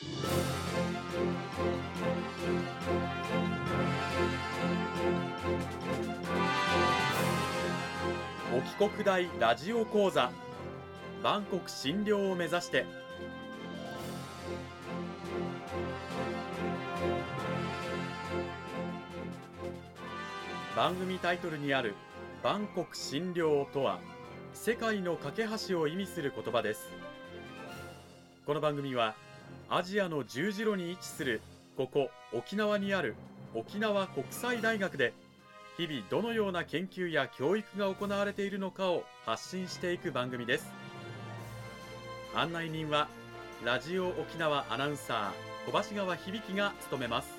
沖国大ラジオ講座。万国診療を目指して。番組タイトルにある「万国診療」とは世界の架け橋を意味する言葉です。この番組はアジアの十字路に位置するここ沖縄にある沖縄国際大学で日々どのような研究や教育が行われているのかを発信していく番組です。案内人はラジオ沖縄アナウンサー小橋川響が務めます。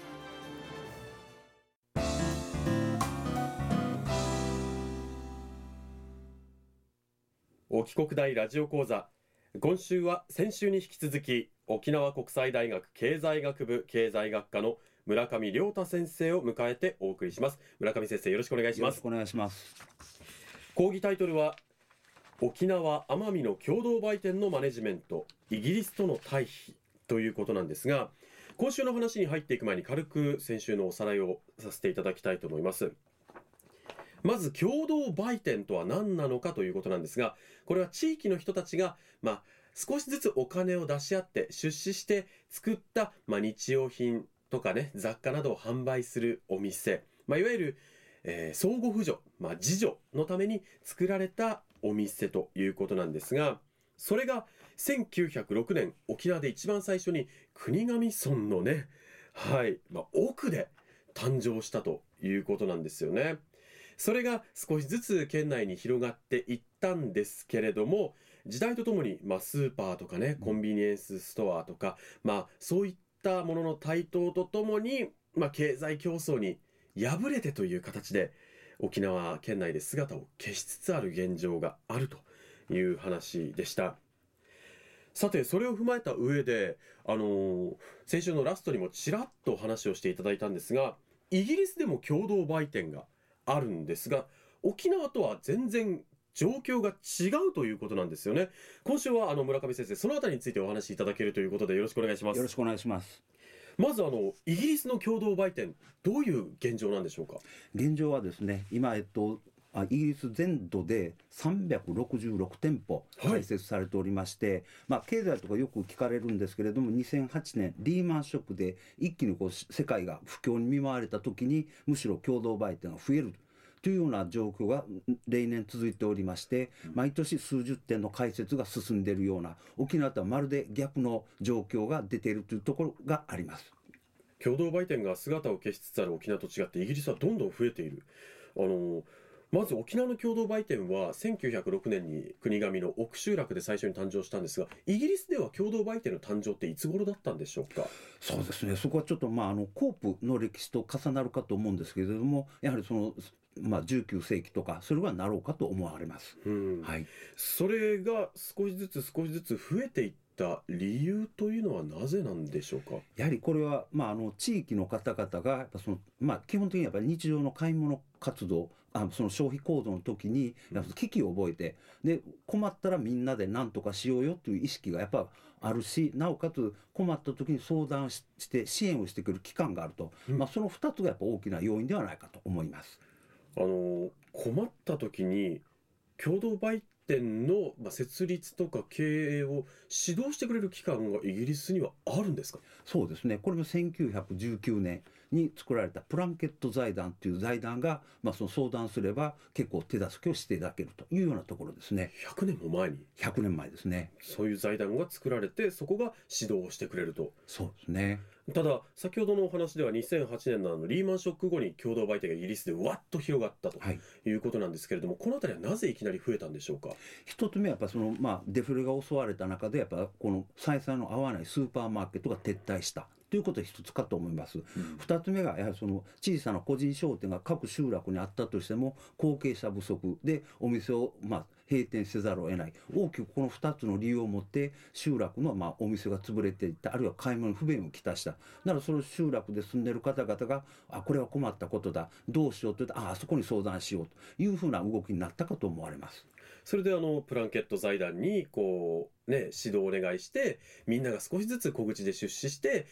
沖国大ラジオ講座今週は先週に引き続き沖縄国際大学経済学部経済学科の村上亮太先生を迎えてお送りします。村上先生よろしくお願いします。よろしくお願いします。講義タイトルは沖縄奄美の共同売店のマネジメントイギリスとの対比ということなんですが今週の話に入っていく前に軽く先週のおさらいをさせていただきたいと思います。まず共同売店とは何なのかということなんですがこれは地域の人たちがまあ少しずつお金を出し合って出資して作った、まあ、日用品とかね雑貨などを販売するお店、まあ、いわゆる、えー、相互扶助、まあ、自助のために作られたお店ということなんですがそれが1906年沖縄で一番最初に国頭村のねはい、まあ、奥で誕生したということなんですよね。それが少しずつ県内に広がっていったんですけれども時代とともに、まあ、スーパーとかねコンビニエンスストアとか、まあ、そういったものの台頭とともに、まあ、経済競争に敗れてという形で沖縄県内で姿を消しつつある現状があるという話でした。さて、それを踏まえた上で、あのー、先週のラストにもちらっと話をしていただいたんですが、イギリスでも共同売店があるんですが、沖縄とは全然状況が違うということなんですよね。今週はあの村上先生、そのあたりについてお話しいただけるということでよろしくお願いします。よろしくお願いします。まずあのイギリスの共同売店どういう現状なんでしょうか？現状はですね、今えっとイギリス全土で366店舗開設されておりまして、はい、まあ、経済とかよく聞かれるんですけれども2008年リーマンショックで一気にこう世界が不況に見舞われた時にむしろ共同売店が増えるというような状況が例年続いておりまして、毎年数十店の開設が進んでいるような沖縄とはまるで逆の状況が出ているというところがあります。共同売店が姿を消しつつある沖縄と違ってイギリスはどんどん増えている。あのまず沖縄の共同売店は1906年に国頭の奥集落で最初に誕生したんですがイギリスでは共同売店の誕生っていつ頃だったんでしょうか？そうですねそこはちょっとまああのコープの歴史と重なるかと思うんですけれどもやはりそのまあ、19世紀とかそれはなろうかと思われます、はい、それが少しずつ少しずつ増えていった理由というのはなぜなんでしょうか？やはりこれは、まあ、あの地域の方々がその、まあ、基本的にやっぱり日常の買い物活動あその消費行動の時に危機を覚えてで困ったらみんなで何とかしようよという意識がやっぱあるしなおかつ困った時に相談して支援をしてくる機関があると、うん、まあ、その2つがやっぱ大きな要因ではないかと思います。あの困った時に共同売店の設立とか経営を指導してくれる機関がイギリスにはあるんですか？そうですね。これも1919年に作られたプランケット財団という財団が、まあ、その相談すれば結構手助けをしていただけるというようなところですね。100年も前に？100年前ですね。そういう財団が作られてそこが指導をしてくれると。そうですね。ただ先ほどのお話では2008年のあのリーマンショック後に共同売店がイギリスでわっと広がったとい。うことなんですけれども、はい、この辺りはなぜいきなり増えたんでしょうか？一つ目はやっぱその、まあ、デフレが襲われた中でやっぱこの採算の合わないスーパーマーケットが撤退したということが一つかと思います。二、うん、つ目がやはりその小さな個人商店が各集落にあったとしても後継者不足。でお店をまあ閉店せざるを得ない。大きくこの2つの理由をもって集落のまあお店が潰れていった。あるいは買い物不便をきたした。ならその集落で住んでる方々があこれは困ったことだ。どうしようと言ってああそこに相談しよう。というふうな動きになったかと思われます。それであのプランケット財団にこうね指導をお願いしてみんなが少しずつ小口で出資して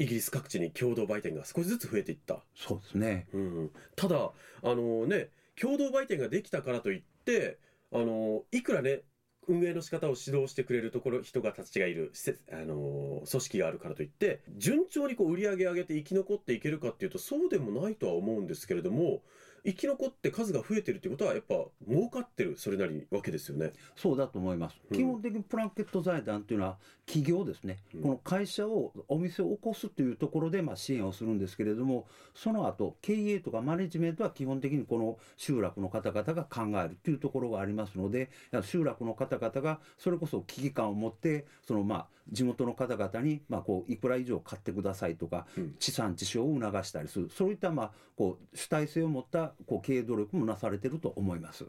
イギリス各地に共同売店が少しずつ増えていった、そうですね。うん、ただあのね共同売店ができたからといってあのいくらね運営の仕方を指導してくれるところ人がたちがいる施設あの組織があるからといって順調にこう売り上げ上げて生き残っていけるかっていうとそうでもないとは思うんですけれども生き残って数が増えてるってことはやっぱ儲かってるそれなりにわけですよね。そうだと思います、うん。基本的にプランケット財団というのは企業ですね、うん。この会社をお店を起こすというところでまあ支援をするんですけれどもその後経営とかマネジメントは基本的にこの集落の方々が考えるというところがありますので集落の方々がそれこそ危機感を持ってそのまあ地元の方々にまあこういくら以上買ってくださいとかうん地産地消を促したりするそういったまあこう主体性を持ったこう経営努力もなされていると思います。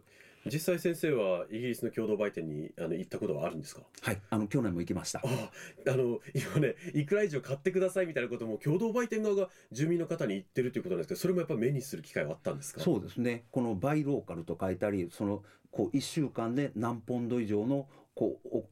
実際先生はイギリスの共同売店にあの行ったことはあるんですか？はい、あの去年も行きましたあ。あの今ねいくら以上買ってくださいみたいなことも共同売店側が住民の方に言ってるということなんですけどそれもやっぱ目にする機会はあったんですか？そうですね。このバイローカルと書いたり、そのこう1週間で何ポンド以上のこう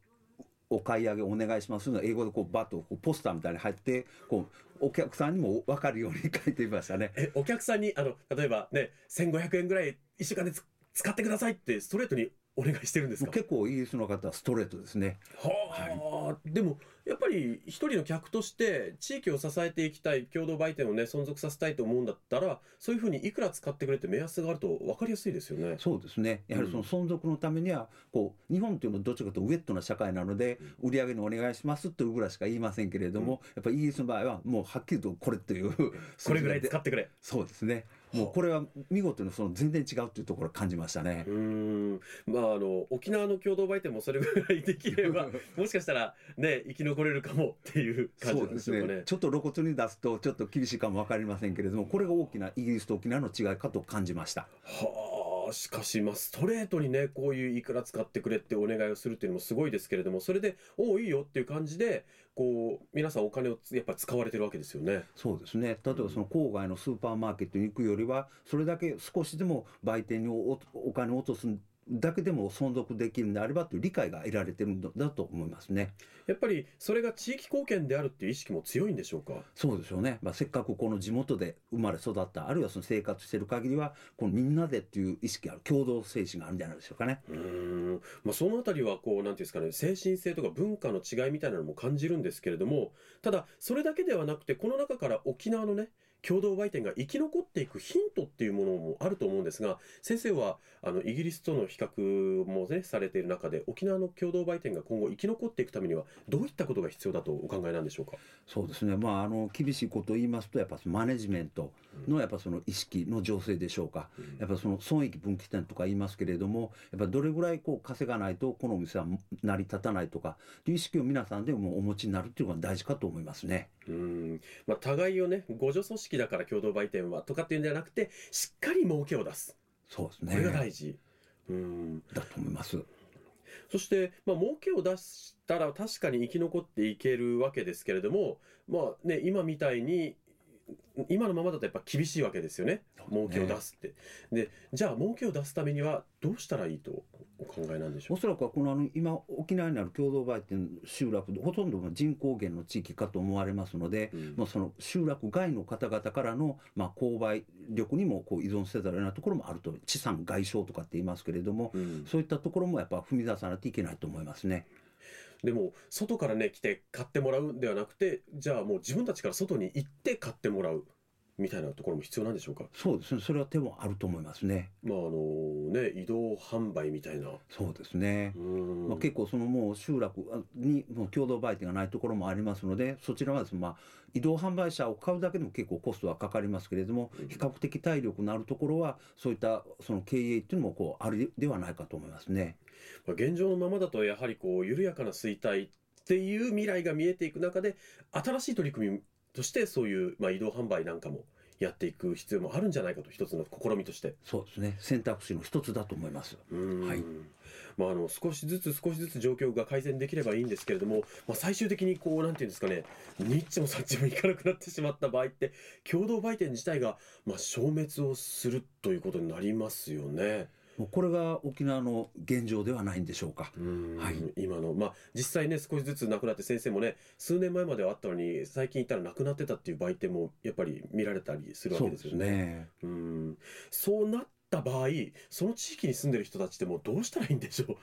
お買い上げお願いしますの英語でこうバッとこうポスターみたいに入ってこうお客さんにも分かるように書いてみましたね。えお客さんにあの例えばね1500円ぐらい1週間で使ってくださいってストレートにお願いしてるんですか？結構イギリスの方はストレートですね。はあ、でもやっぱり一人の客として地域を支えていきたい共同売店をね存続させたいと思うんだったらそういうふうにいくら使ってくれって目安があると分かりやすいですよね。そうですね。やはりその存続のためには、こう日本というのはどちらかというとウェットな社会なので、売り上げにお願いしますというぐらいしか言いませんけれども、やっぱりイギリスの場合はもうはっきりとこれというこれぐらい使ってくれ。そうですね。もうこれは見事にその全然違うというところを感じましたね。う。ーん。まああの沖縄の共同売店もそれぐらいできれば もしかしたらね生き残れるかもっていう感じそなんでしょうかね。ちょっと露骨に出すとちょっと厳しいかも分かりませんけれどもこれが大きなイギリスと沖縄の違いかと感じました。はあしかしまあストレートにねこういういくら使ってくれってお願いをするっていうのもすごいですけれどもそれでおおいいよっていう感じでこう皆さんお金をつやっぱり使われてるわけですよね。そうですね例えばその郊外のスーパーマーケットに行くよりはそれだけ少しでも売店におお金を落とすだけでも存続できるんであればという理解が得られてるんだと思いますね。やっぱりそれが地域貢献であるっていう意識も強いんでしょうか？そうでしょうね、まあ、せっかくこの地元で生まれ育ったあるいはその生活してる限りはこのみんなでっていう意識がある共同精神があるんじゃないでしょうかね。うーんまあ、そのあたりはこうなんていうんですかね精神性とか文化の違いみたいなのも感じるんですけれどもただそれだけではなくてこの中から沖縄のね共同売店が生き残っていくヒントっていうものもあると思うんですが先生はあのイギリスとの比較もねされている中で沖縄の共同売店が今後生き残っていくためにはどういったことが必要だとお考えなんでしょうか？そうですね、まあ、あの厳しいことを言いますとやっぱマネジメントのやっぱその意識の醸成でしょうか、やっぱその損益分岐点とか言いますけれどもやっぱどれぐらいこう稼がないとこのお店は成り立たないとかいう意識を皆さんでもお持ちになるっていうのが大事かと思いますね。うんまあ、互いをね互助組織だから共同売店はとかっていうんじゃなくてしっかり儲けを出すそうですこれがね大事。うんだと思います。そして、まあ、儲けを出したら確かに生き残っていけるわけですけれども、まあね、今みたいに今のままだとやっぱ厳しいわけですよね儲けを出すって。でじゃあ儲けを出すためにはどうしたらいいとお考えなんでしょおそらくはこのあの今沖縄にある共同売店集落でほとんどが人口減の地域かと思われますので、う、うん。まあ、その集落外の方々からの、まあ、購買力にもこう依存せざるを得ないところもあると地産外消とかって言いますけれども、うん。そういったところもやっぱ踏み出さないといけないと思いますね。でも外からね来て買ってもらうんではなくてじゃあもう自分たちから外に行って買ってもらうみたいなところも必要なんでしょうか？そうですねそれは手もあると思いますね。まああのね移動販売みたいな。そうですね。うんまあ、結構そのもう集落にもう共同売店がないところもありますのでそちらはですね、まあ、移動販売車を買うだけでも結構コストはかかりますけれどもうん比較的体力のあるところはそういったその経営っていうのもこうあるではないかと思いますね。まあ現状のままだとやはりこう緩やかな衰退っていう未来が見えていく中で新しい取り組みとしてそういう、まあ、移動販売なんかもやっていく必要もあるんじゃないかと一つの試みとして。そうですね選択肢の一つだと思います。うんはいまあ、あの少しずつ少しずつ状況が改善できればいいんですけれども、まあ、最終的にこうなんていうんですかねニッチもサッチもいかなくなってしまった場合って共同売店自体が、まあ、消滅をするということになりますよね。もうこれが沖縄の現状ではないんでしょうか。はい、今の、まあ、実際ね、少しずつなくなって、先生もね、数年前まではあったのに、最近行ったらなくなってたっていう売店もやっぱり見られたりするわけですよね。ねうんそうなった場合、その地域に住んでる人たちってもうどうしたらいいんでしょう？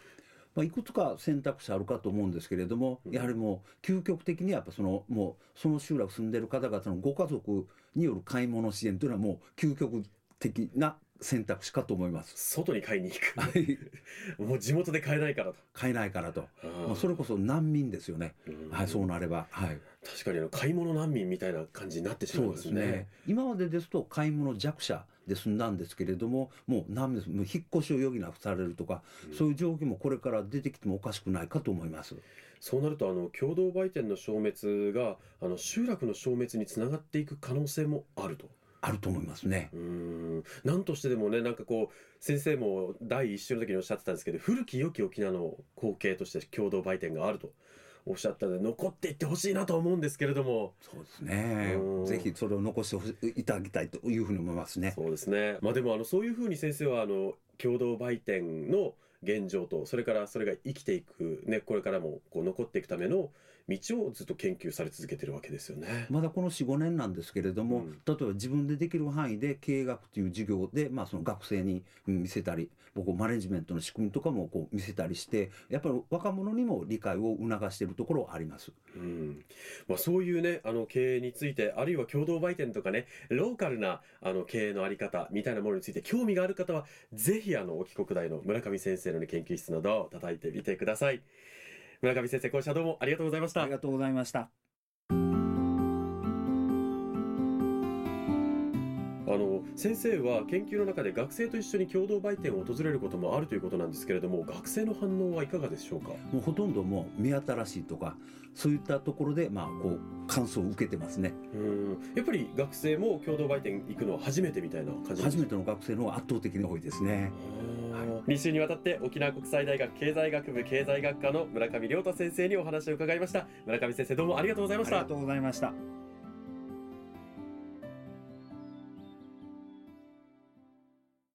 まあ、いくつか選択肢あるかと思うんですけれども、やはりもう究極的にやっぱそのもうその集落住んでる方々のご家族による買い物支援というのはもう究極的な選択肢かと思います。外に買いに行く。はいもう地元で買えないからと。買えないからと、まああ、それこそ難民ですよね、うんはい、そうなれば、はい、確かにあの買い物難民みたいな感じになってしまうまね。ですすね今までですと買い物弱者で済んだんですけれどももう難民ですもう引っ越しを余儀なくされるとか、そういう状況もこれから出てきてもおかしくないかと思います。そうなるとあの共同売店の消滅があの集落の消滅につながっていく可能性もあると。あると思いますね。うーんなんとしてでもねなんかこう先生も第一週の時におっしゃってたんですけど古き良き沖縄の光景として共同売店があるとおっしゃったので残っていってほしいなと思うんですけれどもそうですねうん。ぜひそれを残していただきたいというふうに思いますね。そうですねまあでもあのそういうふうに先生はあの共同売店の現状とそれからそれが生きていくねこれからもこう残っていくための道をずっと研究され続けてるわけですよね。まだこの4、5年なんですけれども、うん例えば自分でできる範囲で経営学という授業で、まあ、その学生にうん見せたり、僕マネジメントの仕組みとかもこう見せたりして、やっぱり若者にも理解を促しているところはあります。うんまあ、そういうねあの経営についてあるいは共同売店とかねローカルなあの経営のあり方みたいなものについて興味がある方はぜひあの沖国大の村上先生の、ね、研究室などを叩いてみてください村上先生今週はどうもありがとうございましたありがとうございました。あの先生は研究の中で学生と一緒に共同売店を訪れることもあるということなんですけれども学生の反応はいかがでしょうか？もうほとんどもう目新しいとか、そういったところで、まあ、こう、感想を受けてますね。うんやっぱり学生も共同売店行くのは初めてみたいな感じ初めての学生の方が圧倒的に多いですね。2週にわたって沖縄国際大学経済学部経済学科の村上亮太先生にお話を伺いました。村上先生どうもありがとうございました。ありがとうございました。